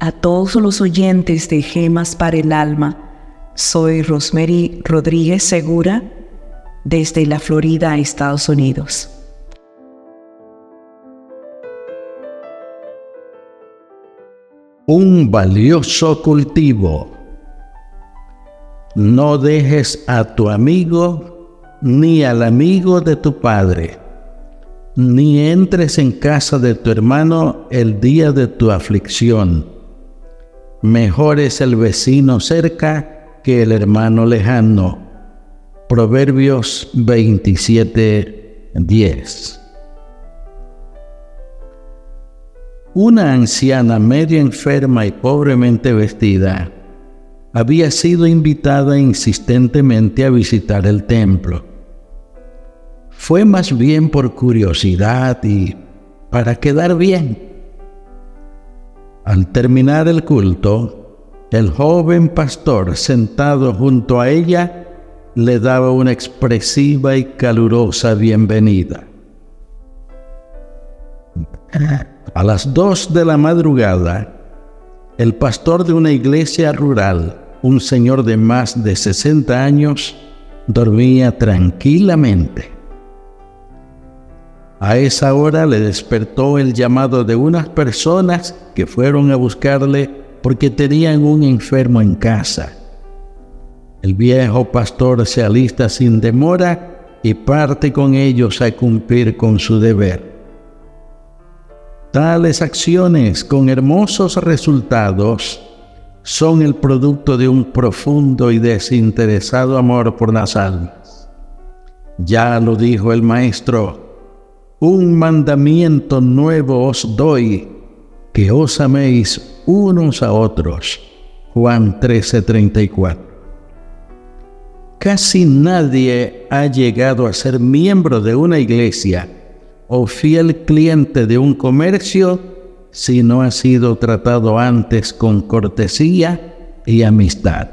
a todos los oyentes de Gemas para el Alma. Soy Rosemary Rodríguez Segura desde la Florida, Estados Unidos. Un valioso cultivo. No dejes a tu amigo ni al amigo de tu padre ni entres en casa de tu hermano el día de tu aflicción. Mejor es el vecino cerca que el hermano lejano. Proverbios 27, 10. Una anciana medio enferma y pobremente vestida había sido invitada insistentemente a visitar el templo fue más bien por curiosidad y para quedar bien. Al terminar el culto, el joven pastor sentado junto a ella le daba una expresiva y calurosa bienvenida. A las dos de la madrugada, el pastor de una iglesia rural, un señor de más de 60 años, dormía tranquilamente. A esa hora le despertó el llamado de unas personas que fueron a buscarle porque tenían un enfermo en casa. El viejo pastor se alista sin demora y parte con ellos a cumplir con su deber. Tales acciones con hermosos resultados son el producto de un profundo y desinteresado amor por las almas. Ya lo dijo el maestro, un mandamiento nuevo os doy, que os améis unos a otros. Juan 13:34. Casi nadie ha llegado a ser miembro de una iglesia o fiel cliente de un comercio si no ha sido tratado antes con cortesía y amistad.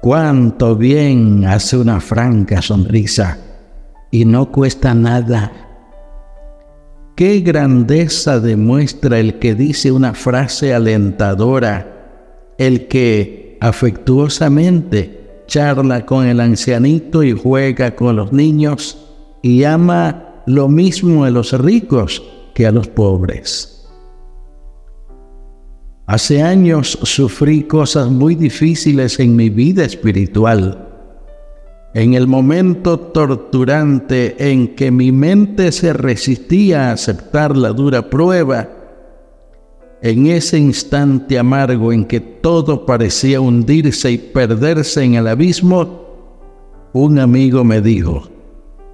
Cuánto bien hace una franca sonrisa y no cuesta nada. Qué grandeza demuestra el que dice una frase alentadora, el que afectuosamente charla con el ancianito y juega con los niños y ama lo mismo a los ricos que a los pobres. Hace años sufrí cosas muy difíciles en mi vida espiritual en el momento torturante en que mi mente se resistía a aceptar la dura prueba, en ese instante amargo en que todo parecía hundirse y perderse en el abismo, un amigo me dijo,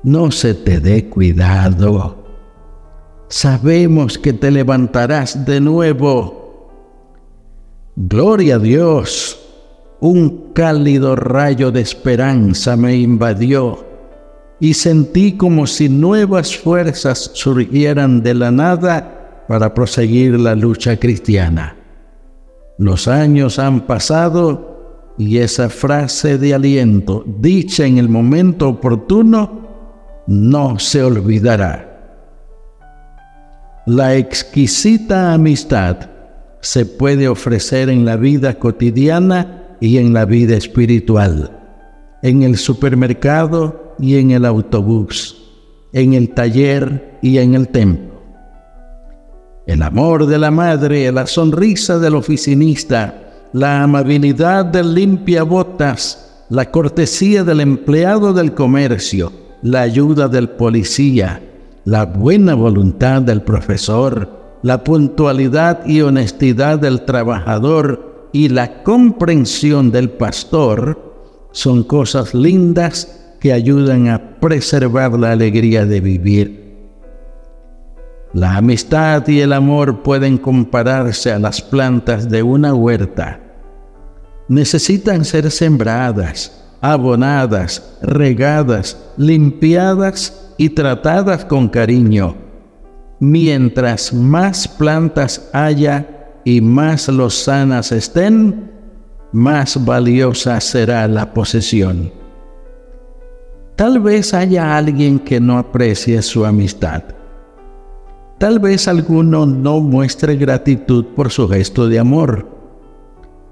no se te dé cuidado, sabemos que te levantarás de nuevo. Gloria a Dios un cálido rayo de esperanza me invadió y sentí como si nuevas fuerzas surgieran de la nada para proseguir la lucha cristiana. Los años han pasado y esa frase de aliento, dicha en el momento oportuno, no se olvidará. La exquisita amistad se puede ofrecer en la vida cotidiana y en la vida espiritual, en el supermercado y en el autobús, en el taller y en el templo. El amor de la madre, la sonrisa del oficinista, la amabilidad del limpiabotas, la cortesía del empleado del comercio, la ayuda del policía, la buena voluntad del profesor, la puntualidad y honestidad del trabajador, y la comprensión del pastor son cosas lindas que ayudan a preservar la alegría de vivir. La amistad y el amor pueden compararse a las plantas de una huerta. Necesitan ser sembradas, abonadas, regadas, limpiadas y tratadas con cariño. Mientras más plantas haya y más lozanas estén, más valiosa será la posesión. Tal vez haya alguien que no aprecie su amistad. Tal vez alguno no muestre gratitud por su gesto de amor.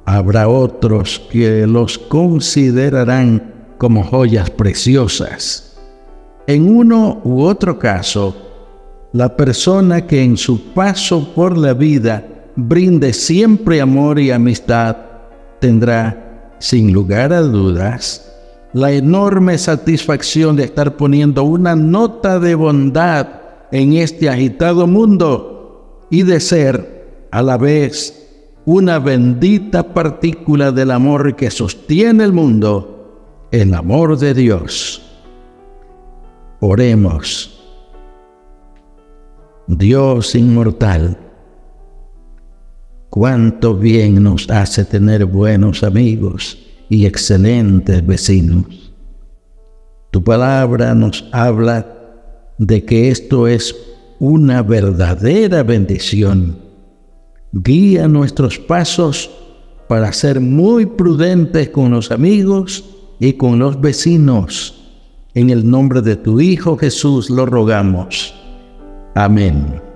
Habrá otros que los considerarán como joyas preciosas. En uno u otro caso, la persona que en su paso por la vida brinde siempre amor y amistad tendrá, sin lugar a dudas, la enorme satisfacción de estar poniendo una nota de bondad en este agitado mundo y de ser a la vez una bendita partícula del amor que sostiene el mundo, el amor de Dios. Oremos. Dios inmortal, cuánto bien nos hace tener buenos amigos y excelentes vecinos. Tu palabra nos habla de que esto es una verdadera bendición. Guía nuestros pasos para ser muy prudentes con los amigos y con los vecinos. En el nombre de tu Hijo Jesús lo rogamos. Amén.